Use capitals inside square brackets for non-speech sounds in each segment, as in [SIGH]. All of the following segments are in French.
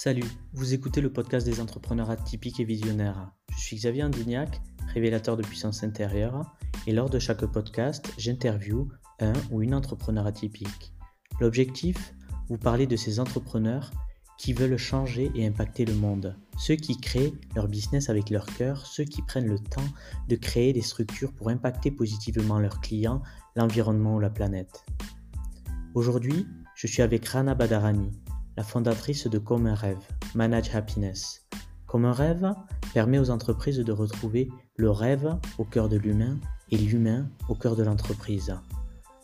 Salut, vous écoutez le podcast des entrepreneurs atypiques et visionnaires. Je suis Xavier Andignac, révélateur de puissance intérieure, et lors de chaque podcast, j'interviewe un ou une entrepreneur atypique. L'objectif Vous parler de ces entrepreneurs qui veulent changer et impacter le monde, ceux qui créent leur business avec leur cœur, ceux qui prennent le temps de créer des structures pour impacter positivement leurs clients, l'environnement ou la planète. Aujourd'hui, je suis avec Rana Badarani, la fondatrice de Comme un rêve, Manage Happiness. Comme un rêve permet aux entreprises de retrouver le rêve au cœur de l'humain et l'humain au cœur de l'entreprise.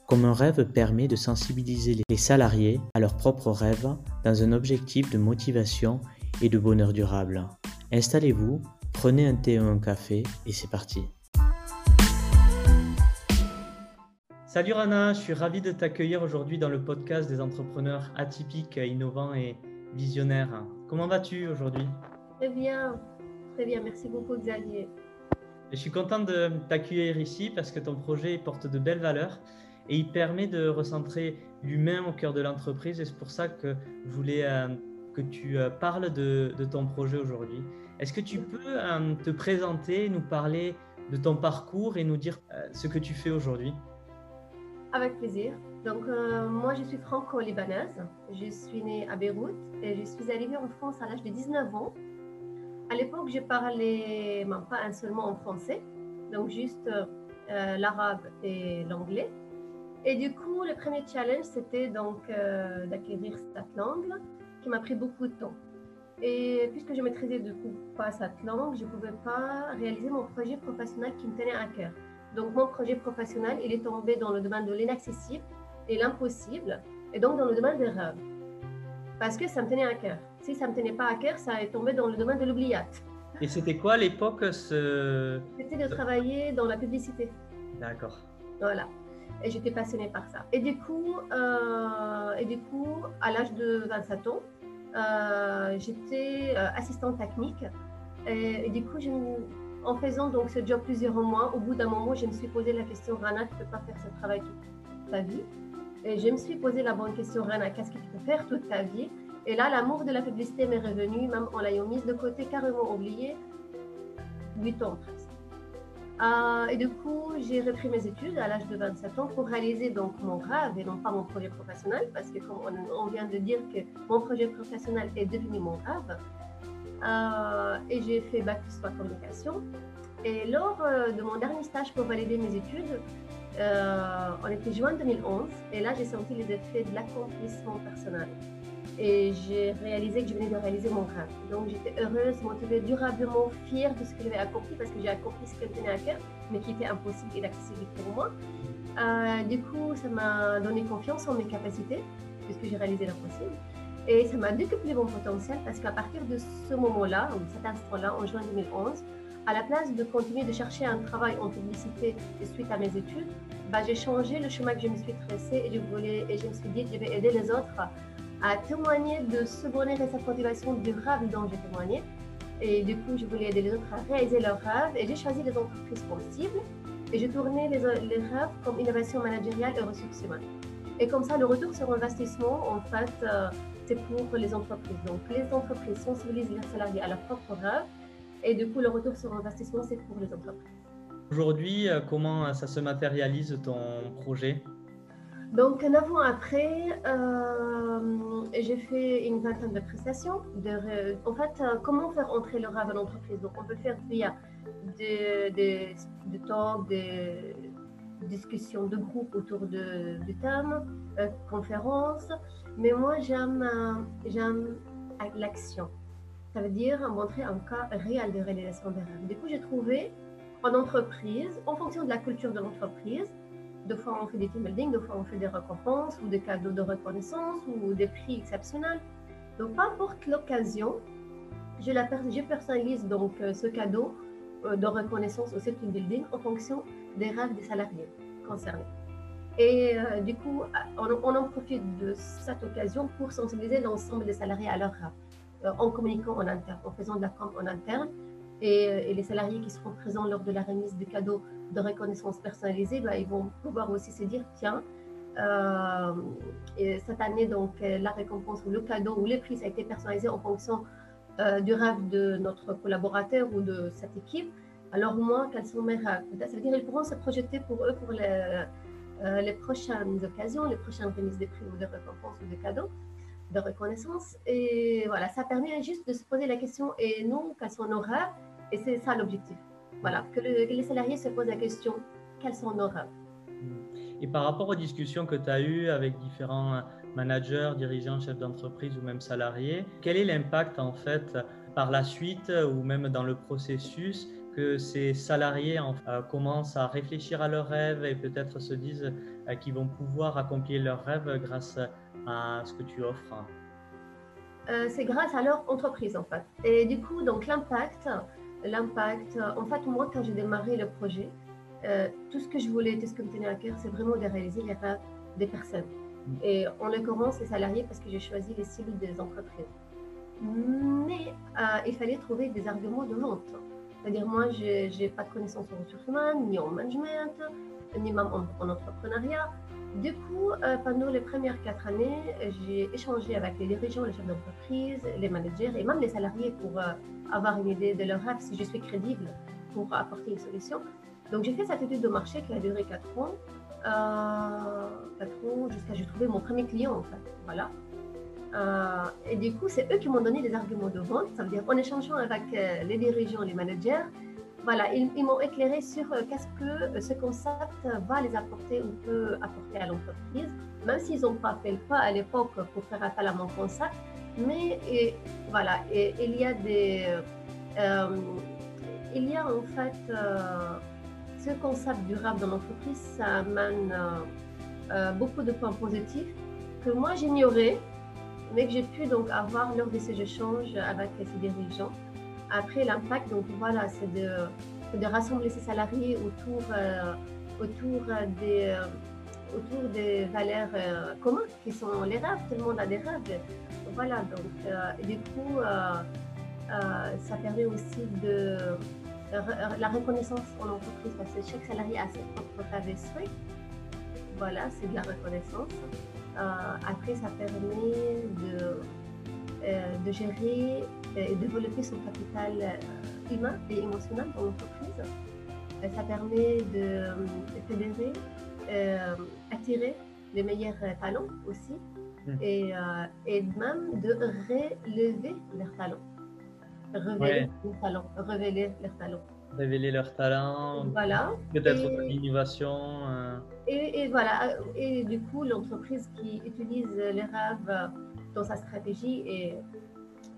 Comme un rêve permet de sensibiliser les salariés à leurs propres rêves dans un objectif de motivation et de bonheur durable. Installez-vous, prenez un thé ou un café et c'est parti. Salut Rana, je suis ravi de t'accueillir aujourd'hui dans le podcast des entrepreneurs atypiques, innovants et visionnaires. Comment vas-tu aujourd'hui? Très bien, très bien, merci beaucoup Xavier. Je suis content de t'accueillir ici parce que ton projet porte de belles valeurs et il permet de recentrer l'humain au cœur de l'entreprise et c'est pour ça que je voulais euh, que tu euh, parles de, ton projet aujourd'hui. Est-ce que tu peux euh, te présenter, nous parler de ton parcours et nous dire ce que tu fais aujourd'hui? Avec plaisir. Donc moi je suis franco-libanaise, je suis née à Beyrouth et je suis arrivée en France à l'âge de 19 ans. À l'époque je parlais pas un seulement en français, donc juste l'arabe et l'anglais. Et du coup, le premier challenge, c'était donc euh, d'acquérir cette langue qui m'a pris beaucoup de temps. Et puisque je maîtrisais du coup pas cette langue, je ne pouvais pas réaliser mon projet professionnel qui me tenait à cœur. Donc mon projet professionnel, il est tombé dans le domaine de l'inaccessible et l'impossible, et donc dans le domaine des rêves. Parce que ça me tenait à cœur. Si ça ne me tenait pas à cœur, ça est tombé dans le domaine de l'oubliat. Et c'était quoi à l'époque ce... C'était de travailler dans la publicité. D'accord. Voilà et j'étais passionnée par ça. Et du coup, euh, et du coup à l'âge de 27 ans, euh, j'étais euh, assistante technique. Et, du coup, en faisant donc ce job plusieurs mois, au bout d'un moment, je me suis posé la question, Rana, tu ne peux pas faire ce travail toute ta vie. Et je me suis posé la bonne question, Rana, qu'est-ce que tu peux faire toute ta vie? Et là, l'amour de la publicité m'est revenu, même en l'ayant mise de côté, carrément oublié, 8 ans presque. Euh, et du coup, j'ai repris mes études à l'âge de 27 ans pour réaliser donc mon rêve et non pas mon projet professionnel, parce que comme on, vient de dire que mon projet professionnel est devenu mon rêve. Euh, et j'ai fait bac plus communication. Et lors euh, de mon dernier stage pour valider mes études, on était juin 2011, et là j'ai senti les effets de l'accomplissement personnel et j'ai réalisé que je venais de réaliser mon rêve. Donc j'étais heureuse, motivée, durablement fière de ce que j'avais accompli parce que j'ai accompli ce qui me tenait à cœur, mais qui était impossible et inaccessible pour moi. Euh, du coup, ça m'a donné confiance en mes capacités puisque j'ai réalisé l'impossible. Et ça m'a décuplé mon potentiel parce qu'à partir de ce moment-là, ou cet instant-là, en juin 2011, à la place de continuer de chercher un travail en publicité suite à mes études, bah, j'ai changé le chemin que je me suis tracé et je, voulais, et je me suis dit que je vais aider les autres à témoigner de ce bonheur et cette motivation du rêve dont j'ai témoigné. Et du coup, je voulais aider les autres à réaliser leurs rêves et j'ai choisi les entreprises possibles et j'ai tourné les, les, rêves comme innovation managériale et ressources humaines. Et comme ça, le retour sur investissement, en fait, euh, c'est pour les entreprises. Donc, les entreprises sensibilisent les salariés à leurs propres rêves et du coup, le retour sur investissement, c'est pour les entreprises. Aujourd'hui, euh, comment ça se matérialise ton projet? Donc, un avant-après, euh, j'ai fait une vingtaine de prestations. De, en fait, euh, comment faire entrer le rêve en entreprise Donc, on peut faire via des, des, des talks, des discussions de groupe autour de, du thème, euh, conférences. Mais moi, j'aime j'aime l'action. Ça veut dire montrer un cas réel de réalisation des rêves. Du coup, j'ai trouvé en entreprise, en fonction de la culture de l'entreprise, deux fois, on fait des team building, deux fois, on fait des récompenses ou des cadeaux de reconnaissance ou des prix exceptionnels. Donc, peu importe l'occasion, je, je personnalise donc euh, ce cadeau euh, de reconnaissance au team building en fonction des rêves des salariés concernés. Et euh, du coup, on, en profite de cette occasion pour sensibiliser l'ensemble des salariés à leurs rêves, en communiquant en interne, en faisant de la com en interne. Et, et, les salariés qui seront présents lors de la remise des cadeaux de reconnaissance personnalisée, bah, ils vont pouvoir aussi se dire, tiens, et cette année, donc, la récompense ou le cadeau ou les prix, ça a été personnalisé en fonction du rêve de notre collaborateur ou de cette équipe. Alors moi, quels sont mes rêves Ça veut dire qu'ils pourront se projeter pour eux pour les, les prochaines occasions, les prochaines remises des prix ou de récompenses ou de cadeaux de reconnaissance. Et voilà, ça permet juste de se poser la question, et quels sont nos rêves Et c'est ça l'objectif. Voilà, que, les salariés se posent la question, quels sont nos rêves Et par rapport aux discussions que tu as eues avec différents managers, dirigeants, chefs d'entreprise ou même salariés, quel est l'impact en fait par la suite ou même dans le processus que ces salariés euh, commencent à réfléchir à leurs rêves et peut-être se disent euh, qu'ils vont pouvoir accomplir leurs rêves grâce à ce que tu offres euh, C'est grâce à leur entreprise en fait. Et du coup, donc l'impact, l'impact, en fait, moi quand j'ai démarré le projet, euh, tout ce que je voulais, tout ce que me tenait à cœur, c'est vraiment de réaliser les rêves des personnes. Mm. Et en l'occurrence, les salariés, parce que j'ai choisi les cibles des entreprises. Mais euh, il fallait trouver des arguments de vente. C'est-à-dire, moi, je n'ai pas de connaissances en ressources humaines, ni en management, ni même en entrepreneuriat. Du coup, euh, pendant les premières quatre années, j'ai échangé avec les dirigeants, les chefs d'entreprise, les managers et même les salariés pour euh, avoir une idée de leur rêve, si je suis crédible pour apporter une solution. Donc, j'ai fait cette étude de marché qui a duré quatre ans, euh, quatre ans jusqu'à j'ai trouvé mon premier client en fait. Voilà. Et du coup, c'est eux qui m'ont donné des arguments de vente. Ça veut dire en échangeant avec les dirigeants, les managers, voilà, ils, m'ont éclairé sur euh, qu'est-ce que euh, ce concept va les apporter ou peut apporter à l'entreprise, même s'ils n'ont pas fait le pas à l'époque pour faire appel à mon concept. Mais voilà, et, il y a des, euh, il y a en fait ce concept durable dans l'entreprise, ça amène beaucoup de points positifs que moi j'ignorais, mais que j'ai pu donc avoir lors de ces échanges avec ces dirigeants. Après, l'impact, donc voilà, c'est de, rassembler ses salariés autour, euh, euh, autour des valeurs euh, communes qui sont les rêves. Tout le monde a des rêves. Voilà, donc du coup, ça permet aussi de la reconnaissance en entreprise parce que chaque salarié a ses propres rêves et souhaits. Voilà, c'est de la reconnaissance. Après, ça permet de euh, de gérer et de développer son capital euh, humain et émotionnel dans l'entreprise. Euh, ça permet de, fédérer, attirer les meilleurs talents aussi hmm. et, et, même de relever leurs talents. Révéler leurs talents. Révéler leurs talents. Révéler leurs talents. Voilà. Peut-être l'innovation. Et, voilà. Et du coup, l'entreprise qui utilise les rêves dans sa stratégie et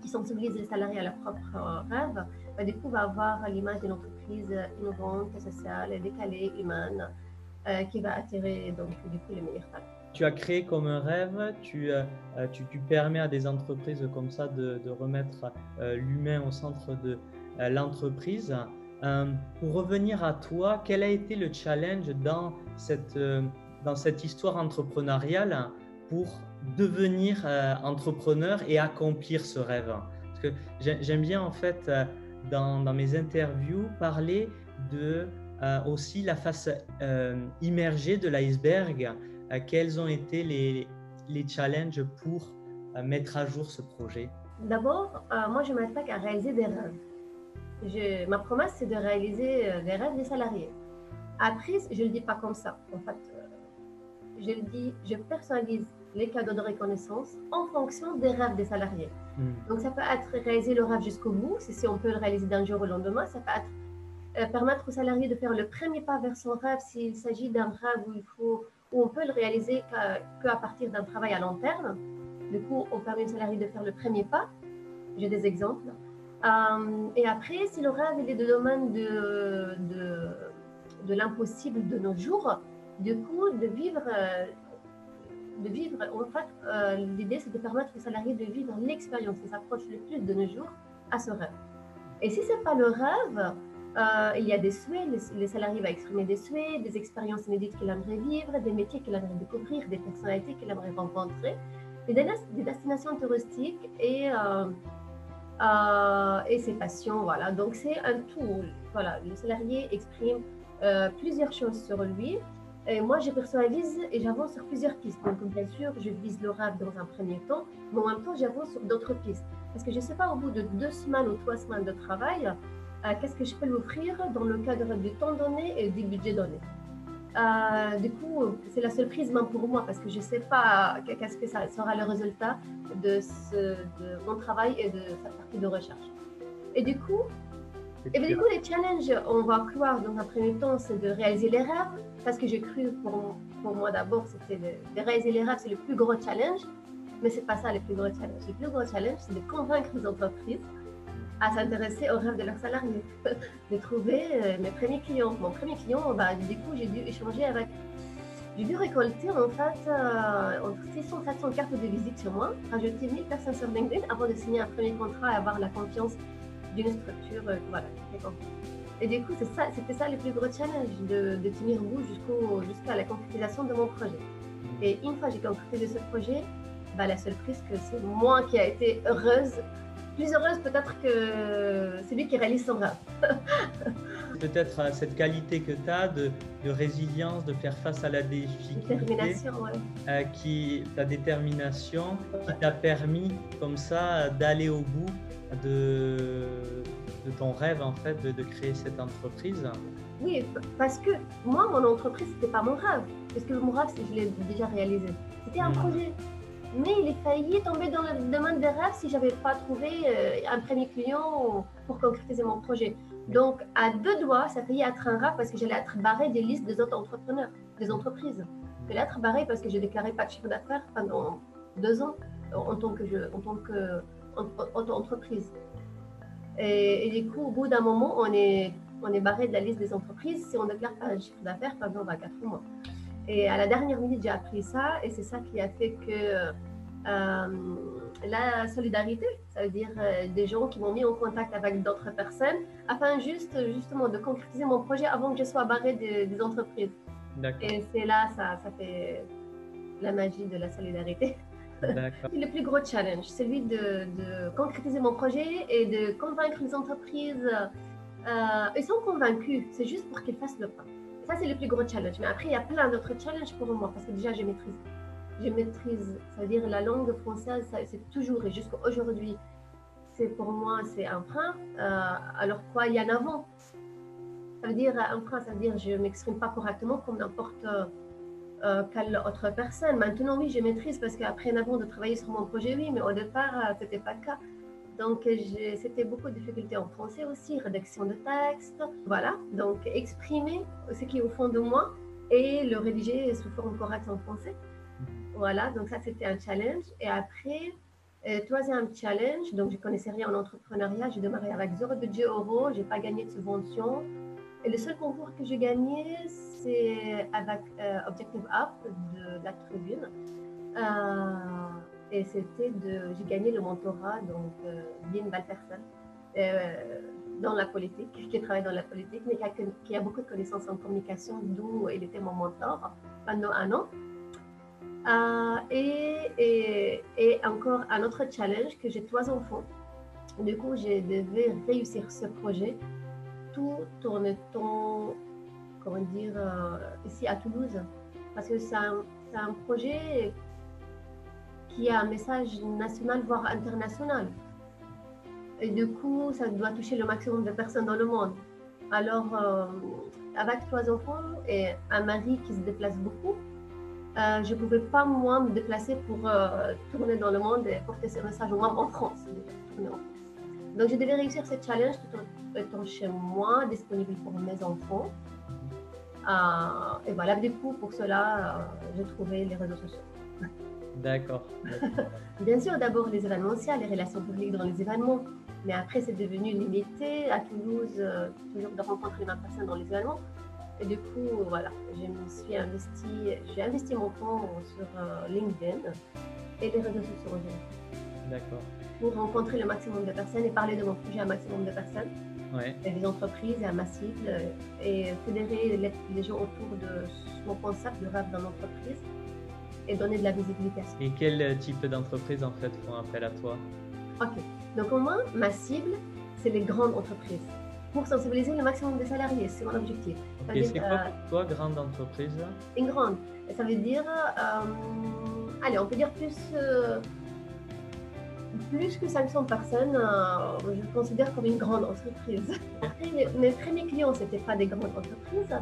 qui sensibilise les salariés à leurs propres rêves, bah, du coup, va avoir l'image d'une entreprise innovante, sociale, décalée, humaine, euh, qui va attirer donc les meilleurs talents. Tu as créé comme un rêve, tu, euh, tu, permets à des entreprises comme ça de, remettre euh, l'humain au centre de l'entreprise. Pour revenir à toi, quel a été le challenge dans cette, dans cette histoire entrepreneuriale pour devenir euh, entrepreneur et accomplir ce rêve? Parce que j'aime bien en fait euh, dans, dans, mes interviews parler de euh, aussi la face immergée de l'iceberg. quels ont été les, les challenges pour mettre à jour ce projet? D'abord, moi je m'attaque à réaliser des rêves. Je, ma promesse c'est de réaliser les rêves des salariés. Après, je ne le dis pas comme ça. En fait, je le dis, je personnalise les cadeaux de reconnaissance en fonction des rêves des salariés. Hmm. Donc, ça peut être réaliser le rêve jusqu'au bout, si, on peut le réaliser d'un jour au lendemain. Ça peut être euh, permettre aux salariés de faire le premier pas vers son rêve s'il s'agit d'un rêve où, il faut, où on peut le réaliser qu'à partir d'un travail à long terme. Du coup, on permet aux salariés de faire le premier pas. J'ai des exemples. Euh, et après, si le rêve est de domaine de, de, l'impossible de nos jours, du coup, de vivre euh, de vivre, en fait, euh, l'idée c'est de permettre aux salariés de vivre l'expérience qui s'approche le plus de nos jours à ce rêve. Et si ce n'est pas le rêve, il y a des souhaits, les, salariés vont exprimer des souhaits, des expériences inédites qu'il aimerait vivre, des métiers qu'il aimerait découvrir, des personnalités qu'il aimerait rencontrer, des, des destinations touristiques et, euh, et ses passions. Voilà. Donc c'est un tout. Voilà. Le salarié exprime plusieurs choses sur lui Et moi, je personnalise et j'avance sur plusieurs pistes. Donc, bien sûr, je vise le rêve dans un premier temps, mais en même temps, j'avance sur d'autres pistes. Parce que je ne sais pas, au bout de deux semaines ou trois semaines de travail, euh, qu'est-ce que je peux lui offrir dans le cadre du temps donné et du budget donné? Euh, du coup, c'est la seule prise pour moi parce que je ne sais pas qu'est-ce que ça sera le résultat de, ce, de mon travail et de cette partie de recherche. Et du coup, et bien, du coup, les challenges, on va croire dans un premier temps, c'est de réaliser les rêves, parce que j'ai cru pour, pour moi d'abord, c'était de, réaliser les rêves, c'est le plus gros challenge, mais c'est pas ça le plus gros challenge. Le plus gros challenge, c'est de convaincre les entreprises à s'intéresser aux rêves de leurs salariés, [LAUGHS] de trouver euh, mes premiers clients. Mon premier client, bah, du coup, j'ai dû échanger avec. J'ai dû récolter en fait euh, entre 600 et 700 cartes de visite sur moi, rajouter 1000 personnes sur LinkedIn avant de signer un premier contrat et avoir la confiance d'une structure. Euh, voilà, et du coup, c'était ça le plus gros challenge, de, de tenir bout jusqu'à la concrétisation de mon projet. Et une fois que j'ai concrétisé ce projet, bah, la seule prise que c'est moi qui a été heureuse, plus heureuse peut-être que celui qui réalise son rêve. [LAUGHS] peut-être euh, cette qualité que tu as de, de, résilience, de faire face à la difficulté. Détermination, ouais. Euh, qui, ta détermination qui t'a permis comme ça d'aller au bout de, de ton rêve en fait de, de, créer cette entreprise Oui, parce que moi, mon entreprise, c'était pas mon rêve. Parce que mon rêve, je l'ai déjà réalisé. C'était un hmm. projet. Mais il failli tomber dans le domaine des rêves si j'avais pas trouvé euh, un premier client pour concrétiser mon projet. Donc, à deux doigts, ça failli être un rêve parce que j'allais être barré des listes des autres entrepreneurs, des entreprises. J'allais être barré parce que j'ai déclaré pas de chiffre d'affaires pendant deux ans en tant que, en tant que. Et, du coup, au bout d'un moment, on est, on est barré de la liste des entreprises si on déclare pas un chiffre d'affaires pendant 24 mois. Et à la dernière minute, j'ai appris ça et c'est ça qui a fait que euh, la solidarité, ça veut dire euh, des gens qui m'ont mis en contact avec d'autres personnes afin juste, justement de concrétiser mon projet avant que je sois barré des, des entreprises. Et c'est là, ça, ça fait la magie de la solidarité. [LAUGHS] C'est le plus gros challenge, celui de, de, concrétiser mon projet et de convaincre les entreprises. Euh, ils sont convaincus, c'est juste pour qu'ils fassent le pas. Ça, c'est le plus gros challenge. Mais après, il y a plein d'autres challenges pour moi parce que déjà, je maîtrise. Je maîtrise, c'est-à-dire la langue française, c'est toujours et jusqu'à aujourd'hui, c'est pour moi, c'est un frein. Euh, alors quoi, il y en a avant. Ça veut dire un frein, ça veut dire je ne m'exprime pas correctement comme n'importe euh, quelle autre personne. Maintenant, oui, je maîtrise parce qu'après avant de travailler sur mon projet, oui, mais au départ, euh, ce n'était pas le cas. Donc, c'était beaucoup de difficultés en français aussi, rédaction de texte. Voilà, donc exprimer ce qui est au fond de moi et le rédiger sous forme correcte en français. Voilà, donc ça, c'était un challenge. Et après, euh, troisième challenge, donc je connaissais rien en entrepreneuriat, j'ai démarré avec zéro budget euro, j'ai pas gagné de subvention. Et le seul concours que j'ai gagné, c'est avec euh, Objective Up de, la Tribune. Euh, et c'était de. J'ai gagné le mentorat, donc euh, d'une personne dans la politique, qui travaille dans la politique, mais qui a, beaucoup de connaissances en communication, d'où il était mon mentor pendant un an. et, et, encore un autre challenge que j'ai trois enfants. Du coup, je devais réussir ce projet tout en étant comment dire, euh, ici à Toulouse. Parce que c'est un, projet qui a un message national, voire international. Et du coup, ça doit toucher le maximum de personnes dans le monde. Alors, euh, avec trois enfants et un mari qui se déplace beaucoup, euh, je ne pouvais pas, moi, me déplacer pour tourner dans le monde et porter ce message, moi, en France. Donc, je devais réussir ce challenge tout en étant chez moi, disponible pour mes enfants. Euh, et voilà, du coup, pour cela, euh, j'ai trouvé les réseaux sociaux. D'accord. [LAUGHS] Bien sûr, d'abord les événementiels, les relations publiques dans les événements. Mais après, c'est devenu limité à Toulouse, euh, toujours de rencontrer ma personne dans les événements. Et du coup, voilà, je me suis investi, j'ai investi mon temps sur LinkedIn et les réseaux sociaux en général. D'accord. Pour rencontrer le maximum de personnes et parler de mon projet à un maximum de personnes et des entreprises et un massif et fédérer les, gens autour de mon concept de rêve dans l'entreprise et donner de la visibilité. Et quel type d'entreprise en fait font appel à toi? Ok, donc au moins ma cible, c'est les grandes entreprises. pour sensibiliser le maximum des salariés. C'est mon objectif. Et c'est quoi pour toi, grande entreprise? Une grande. Ça veut dire, euh, allez, on peut dire plus, euh, plus que 500 personnes, euh, je considère comme une grande entreprise. Après, mes, premiers clients, ce n'étaient pas des grandes entreprises.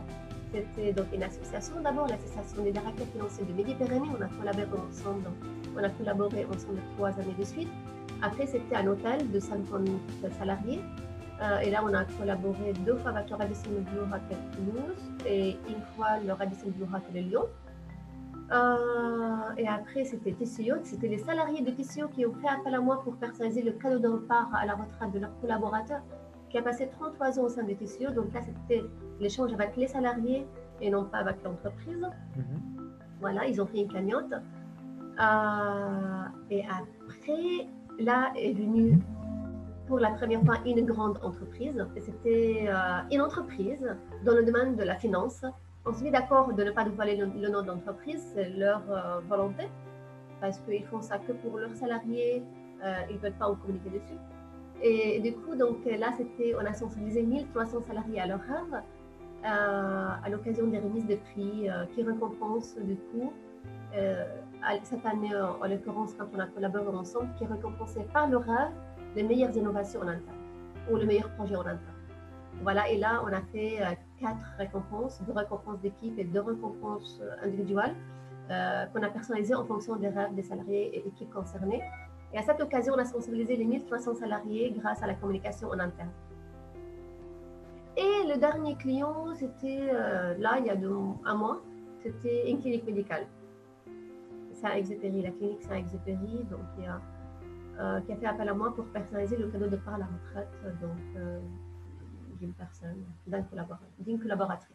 C'était donc une association d'abord, l'association des directeurs financiers de Méditerranée. On a collaboré ensemble, on a collaboré ensemble trois années de suite. Après, c'était un hôtel de 50 salariés. Euh, et là, on a collaboré deux fois avec le Radisson Blue Hotel Toulouse et une fois le Radisson Blue Hotel Lyon. Euh, et après, c'était TCO. C'était les salariés de TCO qui ont fait appel à moi pour personnaliser le cadeau de repas à la retraite de leurs collaborateurs qui a passé 33 ans au sein de TCO. Donc là, c'était l'échange avec les salariés et non pas avec l'entreprise. Mhm. Voilà, ils ont fait une cagnotte. Euh, et après, là est venue pour la première fois une grande entreprise. C'était euh, une entreprise dans le domaine de la finance. On se met d'accord de ne pas dévoiler le, nom de l'entreprise, c'est leur euh, volonté, parce qu'ils font ça que pour leurs salariés, ils ne veulent pas en communiquer dessus. Et, du coup, donc là, c'était, on a sensibilisé 1300 salariés à leur rêve, à l'occasion des remises de prix qui récompensent du coup cette année, en l'occurrence, quand on a collaboré ensemble, qui récompensait par le rêve les meilleures innovations en interne ou le meilleur projet en interne. Voilà, et là, on a fait euh, quatre récompenses, deux récompenses d'équipe et deux récompenses euh, individuelles euh, qu'on a personnalisées en fonction des rêves des salariés et équipes concernées. Et à cette occasion, on a sensibilisé les 1300 salariés grâce à la communication en interne. Et le dernier client, c'était là, il y a un mois, c'était une clinique médicale. Saint-Exupéry, la clinique Saint-Exupéry. Donc, il a euh, qui a fait appel à moi pour personnaliser le cadeau de part à la retraite euh, d'une personne, d'une collaboratrice.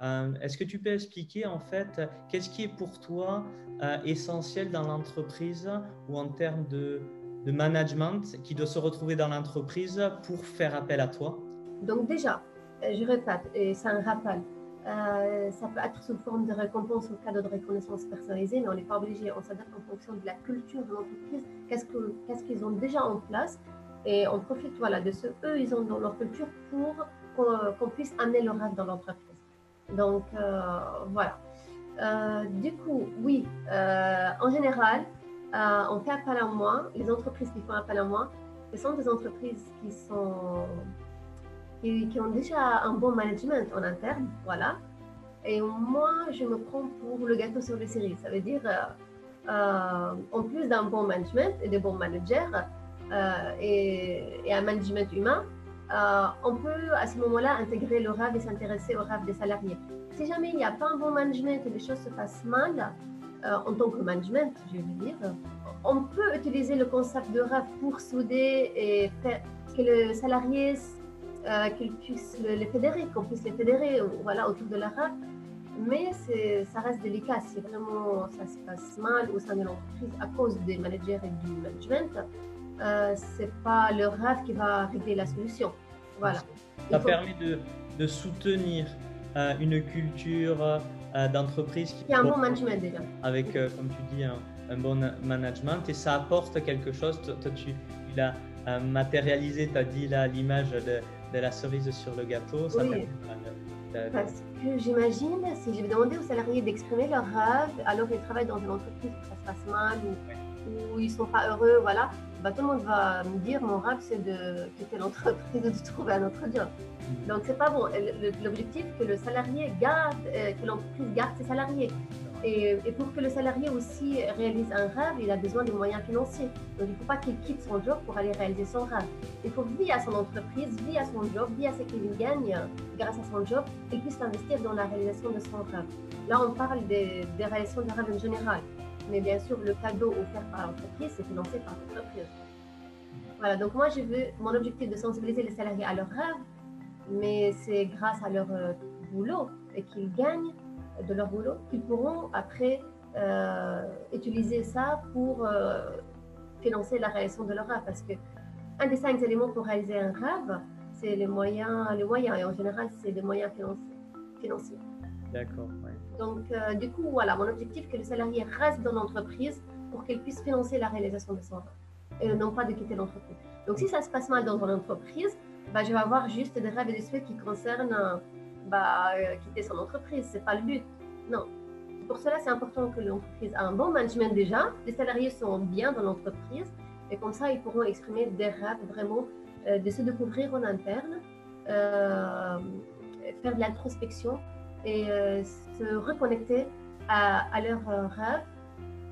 Euh, est-ce que tu peux expliquer en fait qu'est-ce qui est pour toi essentiel dans l'entreprise ou en termes de, management qui doit se retrouver dans l'entreprise pour faire appel à toi? Donc déjà, je répète, et c'est un rappel, euh, ça peut être sous forme de récompense ou cadeau de reconnaissance personnalisée, mais on n'est pas obligé. On s'adapte en fonction de la culture de l'entreprise, qu'est-ce qu'ils ont déjà en place. Et on profite voilà, de ce eux, ils ont dans leur culture pour qu'on puisse amener leur rêve dans l'entreprise. Donc, euh, voilà. Euh, du coup, oui, en général, on fait appel à moi. Les entreprises qui font appel à moi, ce sont des entreprises qui sont qui, ont déjà un bon management en interne, voilà. Et moi, je me prends pour le gâteau sur les séries. Ça veut dire, euh, euh, en plus d'un bon management et de bons managers euh, et, un management humain, on peut à ce moment-là intégrer le rêve et s'intéresser au rêve des salariés. Si jamais il n'y a pas un bon management et les choses se passent mal, en tant que management, je veux dire, on peut utiliser le concept de rêve pour souder et faire que le salarié euh, qu'ils puissent les fédérer, qu'on puisse les fédérer voilà, autour de l'arabe. Mais ça reste délicat. Si vraiment ça se passe mal au sein de l'entreprise à cause des managers et du management, euh, c'est pas le rêve qui va régler la solution. Voilà. Ça permet de, de soutenir euh, une culture euh, d'entreprise qui, a un bon management déjà. Avec, comme tu dis, un, un, bon management et ça apporte quelque chose. Toi, tu, l'as matérialisé, tu as dit là l'image de de la cerise sur le gâteau. Ça oui. Parce que j'imagine, si je vais demander aux salariés d'exprimer leur rêve alors qu'ils travaillent dans une entreprise où ça se passe mal ou, ils ne sont pas heureux, voilà, bah, tout le monde va me dire mon rêve c'est de quitter l'entreprise et de trouver un autre job. Mm. Donc c'est pas bon. L'objectif que le salarié garde, euh, que l'entreprise garde ses salariés. Et, pour que le salarié aussi réalise un rêve, il a besoin de moyens financiers. Donc, il ne faut pas qu'il quitte son job pour aller réaliser son rêve. Il faut, via son entreprise, via son job, via ce qu'il gagne grâce à son job, qu'il puisse investir dans la réalisation de son rêve. Là, on parle des, des réalisations de rêve en général. Mais bien sûr, le cadeau offert par l'entreprise, c'est financé par l'entreprise. Voilà, donc moi, je veux, mon objectif de sensibiliser les salariés à leurs rêves, mais c'est grâce à leur euh, boulot et qu'ils gagnent de leur boulot, qu'ils pourront après euh, utiliser ça pour euh, financer la réalisation de leur rêve. Parce que un des cinq éléments pour réaliser un rêve, c'est les moyens, les moyens, et en général, c'est des moyens financiers. D'accord. Donc, euh, du coup, voilà, mon objectif, que le salarié reste dans l'entreprise pour qu'il puisse financer la réalisation de son rêve. et non pas de quitter l'entreprise. Donc, si ça se passe mal dans une entreprise, bah, je vais avoir juste des rêves et des souhaits qui concernent bah, quitter son entreprise. Ce n'est pas le but. Non. Pour cela, c'est important que l'entreprise ait un bon management déjà, les salariés sont bien dans l'entreprise, et comme ça, ils pourront exprimer des rêves vraiment, de se découvrir en interne, euh, faire de l'introspection et euh, se reconnecter à, leurs euh, rêves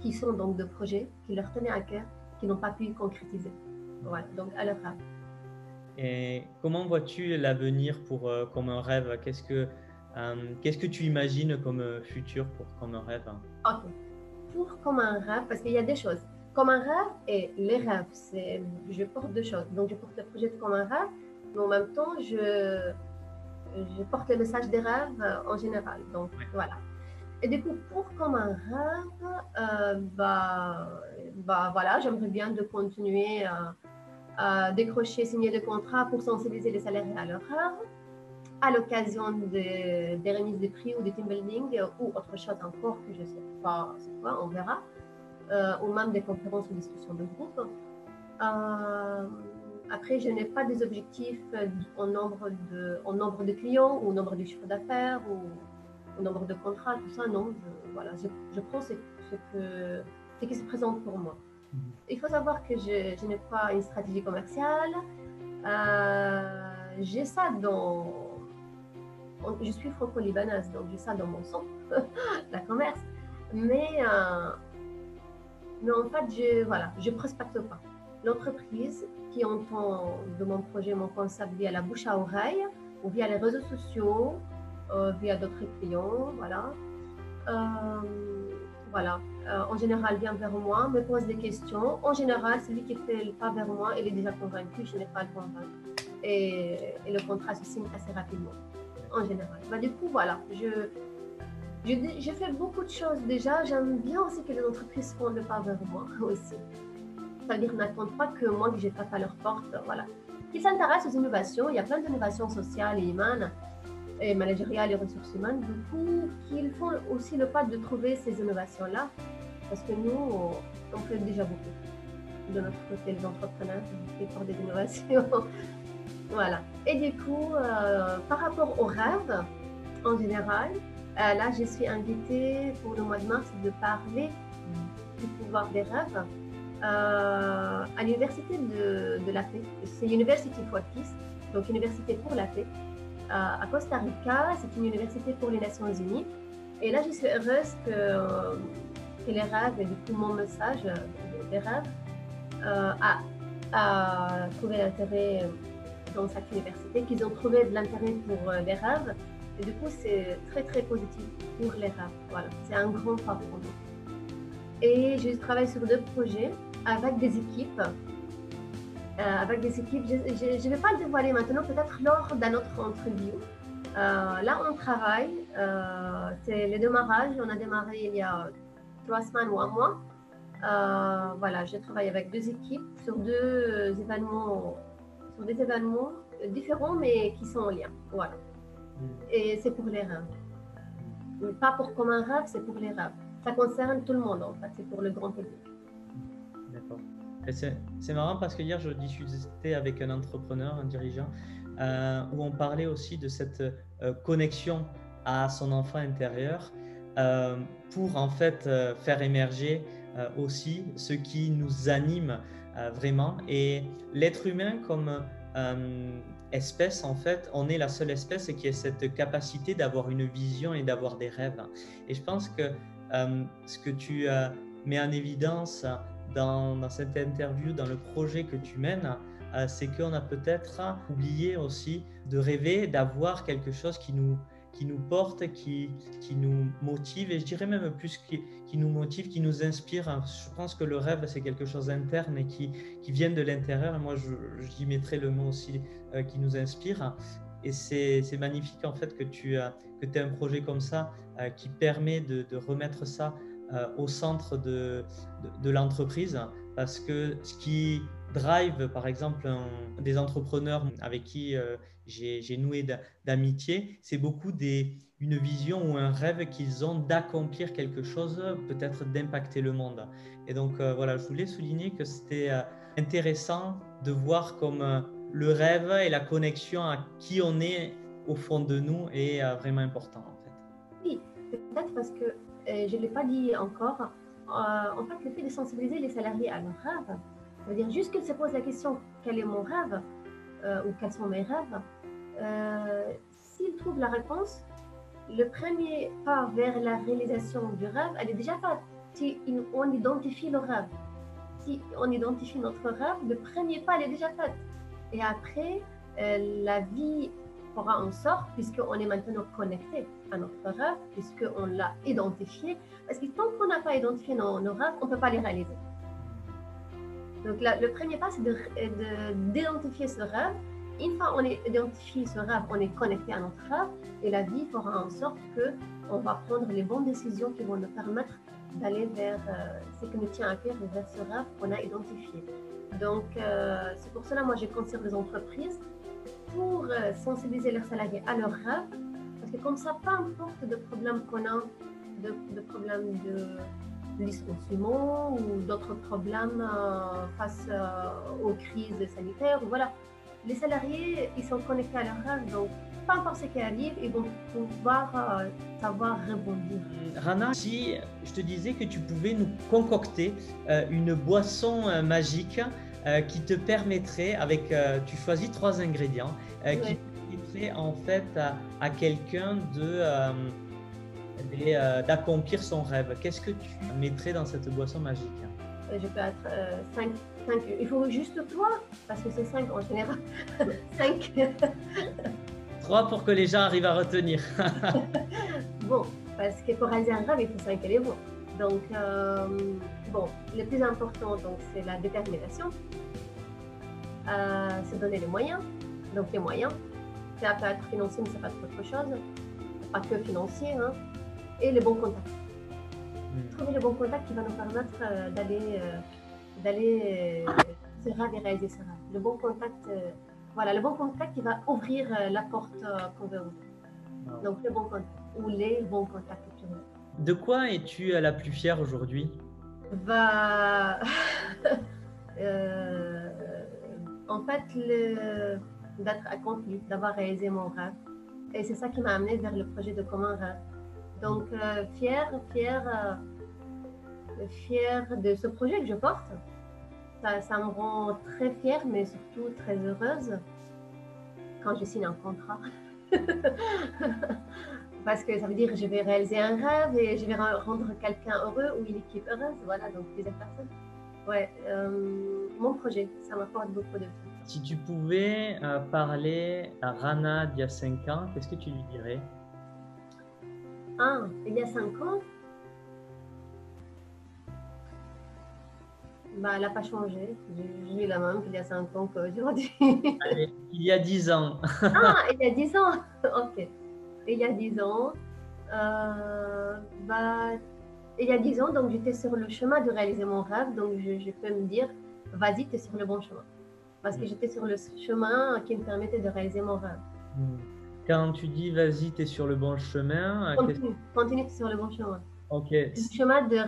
qui sont donc de projets qui leur tenaient à cœur, qui n'ont pas pu concrétiser. Voilà, donc à leurs rêves. Et comment vois-tu l'avenir pour comme un rêve? Qu'est-ce que qu'est-ce que tu imagines comme futur pour comme un rêve? Ok. Pour comme un rêve, parce qu'il y a des choses. Comme un rêve et les rêves, c'est je porte deux choses. Donc je porte le projet comme un rêve mais en même temps, je, je porte le message des rêves euh, en général. Donc, voilà. Et du coup, pour comme un rêve, euh, bah, bah, voilà, j'aimerais bien de continuer à, décrocher, signer des contrats pour sensibiliser les salariés à leurs rêves, à l'occasion des, des remises de prix ou des team building ou autre chose encore que je ne sais pas c'est quoi, on verra, euh, ou même des conférences ou discussions de groupe. Après, je n'ai pas des objectifs en nombre de, en nombre de clients ou au nombre de chiffres d'affaires ou au nombre de contrats, tout ça, non. Je, voilà, je, prends ce, que, ce qui se présente pour moi. Mhm. Il faut savoir que je, je n'ai pas une stratégie commerciale. Euh, j'ai ça dans. Je suis franco-libanaise, donc j'ai ça dans mon sang, [LAUGHS] la commerce. Mais, euh, mais en fait, je ne voilà, je prospecte pas. L'entreprise qui entend de mon projet, mon concept via la bouche à oreille ou via les réseaux sociaux, euh, via d'autres clients, voilà. Euh, voilà. Euh, en général, vient vers moi, me pose des questions. En général, celui qui fait le pas vers moi, il est déjà convaincu, je n'ai pas le convaincre. Et, le contrat se signe assez rapidement, en général. Bah, du coup, voilà, je, je, fais beaucoup de choses déjà. J'aime bien aussi que les entreprises font le pas vers moi [LAUGHS] aussi. C'est-à-dire n'attendent pas que moi, que je tape à leur porte. Voilà. Qui s'intéressent aux innovations. Il y a plein d'innovations sociales et humaines et managériales et ressources humaines. Du coup, qu'ils font aussi le pas de trouver ces innovations-là. Parce que nous, on fait déjà beaucoup de notre côté, les entrepreneurs, qui des innovations. [LAUGHS] voilà. Et du coup, euh, par rapport aux rêves, en général, euh, là, je suis invitée pour le mois de mars de parler du pouvoir des rêves euh, à l'université de, la paix. C'est University for Peace, donc Université pour la paix. Euh, à Costa Rica, c'est une université pour les Nations Unies. Et là, je suis heureuse que, que les rêves, et du coup, mon message des rêves, euh, a, a, trouvé l'intérêt dans cette université, qu'ils ont trouvé de l'intérêt pour les rêves. Et du coup, c'est très, très positif pour les rêves. Voilà, c'est un grand pas pour nous. Et je travaille sur deux projets avec des équipes. Euh, avec des équipes, je ne vais pas le dévoiler maintenant, peut-être lors d'un autre interview. Euh, là, on travaille. Euh, c'est le démarrage. On a démarré il y a trois semaines ou un mois. voilà, je travaille avec deux équipes sur deux événements, sur des événements différents mais qui sont en lien. Voilà. Mm. Et c'est pour les rêves. Pas pour comme un rêve, c'est pour les rêves. Ça concerne tout le monde en fait, c'est pour le grand public. C'est marrant parce que hier, je discutais avec un entrepreneur, un dirigeant, euh, où on parlait aussi de cette euh, connexion à son enfant intérieur euh, pour en fait faire émerger aussi ce qui nous anime vraiment. Et l'être humain comme espèce, en fait, on est la seule espèce qui a cette capacité d'avoir une vision et d'avoir des rêves. Et je pense que ce que tu mets en évidence dans, cette interview, dans le projet que tu mènes, euh, c'est qu'on a peut-être oublié aussi de rêver, d'avoir quelque chose qui nous, qui nous porte, qui, qui nous motive, et je dirais même plus qui, qui nous motive, qui nous inspire. Je pense que le rêve, c'est quelque chose d'interne et qui, qui vient de l'intérieur. Moi, j'y mettrai le mot aussi euh, qui nous inspire. Et c'est magnifique en fait que tu as que aies un projet comme ça euh, qui permet de, de remettre ça euh, au centre de, de, l'entreprise parce que ce qui drive, par exemple, des entrepreneurs avec qui euh, j'ai noué d'amitié, c'est beaucoup des, une vision ou un rêve qu'ils ont d'accomplir quelque chose, peut-être d'impacter le monde. Et donc, euh, voilà, je voulais souligner que c'était euh, intéressant de voir comme le rêve et la connexion à qui on est au fond de nous est vraiment important, en fait. Oui, peut-être parce que, je ne l'ai pas dit encore, en fait, le fait de sensibiliser les salariés à leur rêve, ça veut dire juste qu'ils se posent la question quel est mon rêve euh, ou quels sont mes rêves. Euh, s'ils trouvent la réponse, le premier pas vers la réalisation du rêve, elle est déjà faite. Si on identifie le rêve, si on identifie notre rêve, le premier pas, elle est déjà fait. Et après, euh, la vie fera en sorte, puisqu'on est maintenant connecté à notre rêve, puisqu'on l'a identifié, parce que tant qu'on n'a pas identifié nos rêves, on ne peut pas les réaliser. Donc le premier pas, c'est d'identifier ce rêve. Une fois qu'on a identifié ce rêve, on est connecté à notre rêve et la vie fera en sorte qu'on va prendre les bonnes décisions qui vont nous permettre d'aller vers euh, ce qui nous tient à cœur vers ce rêve qu'on a identifié. Donc euh, c'est pour cela moi j'ai conçu des entreprises pour euh, sensibiliser leurs salariés à leurs rêves parce que comme ça, peu importe de problèmes qu'on a, de, de problèmes de licenciements ou d'autres problèmes euh, face euh, aux crises sanitaires. Voilà. Les salariés, ils sont connectés à leur rêve, donc peu importe ce qui arrive, ils vont pouvoir savoir rebondir. Rana, si je te disais que tu pouvais nous concocter une boisson magique qui te permettrait, avec, tu choisis trois ingrédients, qui permettrait en fait à quelqu'un de euh, d'accomplir son rêve. Qu'est-ce que tu mettrais dans cette boisson magique? Euh, Je peux être 5. Euh, Il faut juste 3, parce que c'est 5 en général. [LAUGHS] 5. 3 pour que les gens arrivent à retenir. [LAUGHS] bon, parce que pour réaliser un rêve, il faut 5 éléments. Donc, bon, le plus important, c'est la détermination. c'est donner les moyens. Donc, les moyens. Ça peut être financier, mais ça peut être autre chose. Pas que financier. Hein et le bon contact. Hmm. Trouver le bon contact qui va nous permettre euh, d'aller euh, d'aller euh, se rêve et réaliser ce rêve. Le bon contact, voilà, le bon contact qui va ouvrir la porte qu'on veut ouvrir. Ah. Donc le bon contact ou les bons contacts. De quoi es-tu la plus fière aujourd'hui? Bah, [LAUGHS] En fait, d'être accompli, d'avoir réalisé mon rêve. Et c'est ça qui m'a amené vers le projet de Comment Rêve. Donc, euh, fière, fière, euh, fière de ce projet que je porte. Ça, ça, me rend très fière, mais surtout très heureuse quand je signe un contrat. [LAUGHS] Parce que ça veut dire que je vais réaliser un rêve et je vais rendre quelqu'un heureux ou une équipe heureuse. Voilà, donc plusieurs personnes. Ouais, euh, mon projet, ça m'apporte beaucoup de Si tu pouvais parler à Rana d'il y a 5 ans, qu'est-ce que tu lui dirais? Ah, il y a cinq ans? Bah, Elle n'a pas changé. J'ai la même qu'il y a cinq ans qu'aujourd'hui. il y a dix ans. ah, il y a dix ans [LAUGHS] Ok. Il y a dix ans. Euh, bah, il y a dix ans, donc j'étais sur le chemin de réaliser mon rêve. Donc je, peux me dire, vas-y, tu es sur le bon chemin. Parce que mm. j'étais sur le chemin qui me permettait de réaliser mon rêve. Mm. Quand tu dis vas-y, tu es sur le bon chemin. Continue, continue sur le bon chemin. Ok. Le chemin de.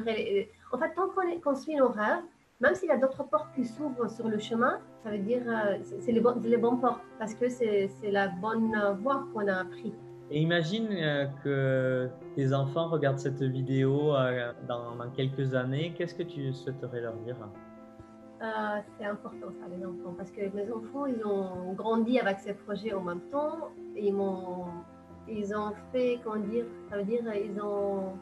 En fait, tant qu'on construit nos rêves, même s'il y a d'autres portes qui s'ouvrent sur le chemin, ça veut dire euh, c'est les, bon, les bonnes portes parce que c'est la bonne voie qu'on a appris. Et imagine euh, que tes enfants regardent cette vidéo euh, dans, quelques années. Qu'est-ce que tu souhaiterais leur dire? Euh, c'est important ça, les enfants, parce que mes enfants, ils ont grandi avec ces projets en même temps. Ils m'ont, ils ont fait, comment dire, ça veut dire, ils ont,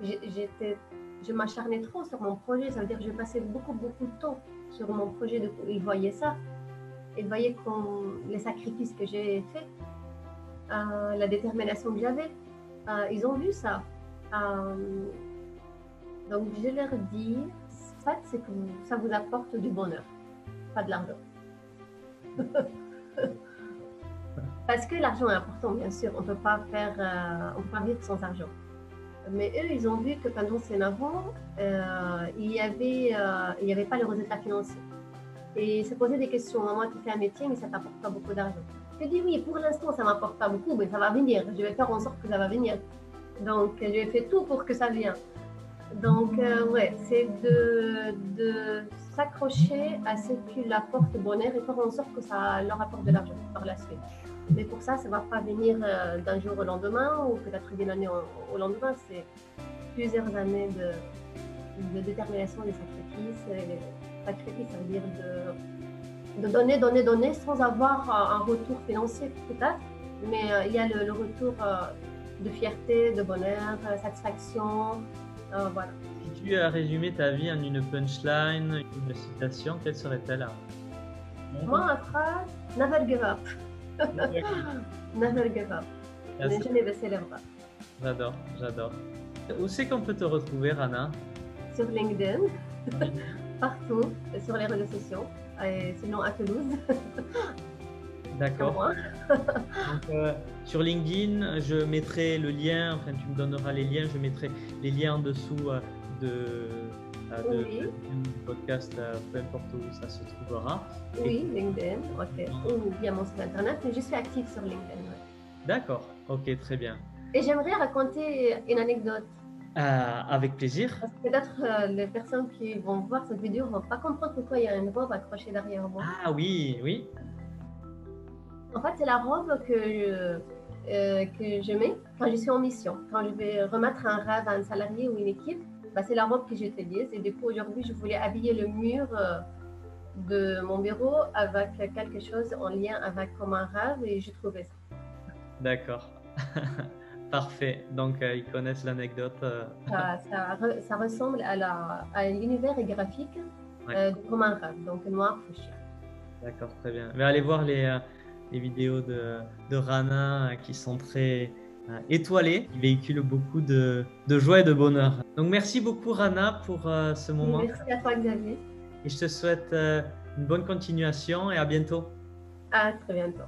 j'étais, je m'acharnais trop sur mon projet. Ça veut dire je passais beaucoup, beaucoup de temps sur mon projet. Ils voyaient ça. Ils voyaient les sacrifices que j'ai faits, euh, la détermination que j'avais. Euh, ils ont vu ça. donc, je leur dis, fait, c'est que ça vous apporte du bonheur, pas de l'argent. [LAUGHS] Parce que l'argent est important, bien sûr. On ne peut pas euh, vivre sans argent. Mais eux, ils ont vu que pendant ces 9 ans, euh, il n'y avait, euh, pas le résultat financier. et se poser des questions. Moi, tu fais un métier, mais ça ne t'apporte pas beaucoup d'argent. Je dis oui, pour l'instant, ça ne m'apporte pas beaucoup, mais ça va venir. Je vais faire en sorte que ça va venir. Donc, je fait tout pour que ça vienne. Donc, euh, ouais, c'est de, de s'accrocher à ce qui apporte bonheur et faire en sorte que ça leur apporte de l'argent par la suite. Mais pour ça, ça ne va pas venir euh, d'un jour au lendemain ou peut-être d'une année au, lendemain. C'est plusieurs années de, de détermination, des sacrifices. Et sacrifices, ça veut dire de, de, donner, donner, donner sans avoir un retour financier peut-être. Mais euh, il y a le, retour de fierté, de bonheur, de satisfaction. Euh, voilà. Si tu as résumé ta vie en une punchline, une citation, quelle serait-elle? Moi, ma phrase, never give up. never give up. [LAUGHS] Je n'ai jamais baissé les bras. J'adore, j'adore. Où c'est qu'on peut te retrouver, Rana? Sur LinkedIn, [LAUGHS] partout, sur les réseaux sociaux, et sinon à Toulouse. D'accord. [LAUGHS] Euh, sur LinkedIn, je mettrai le lien, enfin tu me donneras les liens, je mettrai les liens en dessous euh, de, euh, du podcast, peu importe où ça se trouvera. Oui, LinkedIn, ok. Ou via mon site internet, mais je suis active sur LinkedIn. D'accord, ok, très bien. Et j'aimerais raconter une anecdote. Avec plaisir. Peut-être les personnes qui vont voir cette vidéo ne vont pas comprendre pourquoi il y a une robe accrochée derrière moi. Ah oui, oui. En fait, c'est la robe que je, euh, que je mets quand je suis en mission. Quand je vais remettre un rêve à un salarié ou une équipe, bah, c'est la robe que j'utilise. Et du coup, aujourd'hui, je voulais habiller le mur euh, de mon bureau avec quelque chose en lien avec comme un rêve et j'ai trouvé ça. D'accord. [LAUGHS] Parfait. Donc, euh, ils connaissent l'anecdote. Ça, ça, ressemble à l'univers graphique comme un rêve, donc noir fuchsia. D'accord, très bien. Mais allez voir les, les vidéos de, de Rana qui sont très euh, étoilées, qui véhiculent beaucoup de, de, joie et de bonheur. Donc merci beaucoup Rana pour euh, ce moment. Merci à toi Xavier. Et je te souhaite euh, une bonne continuation et à bientôt. À très bientôt.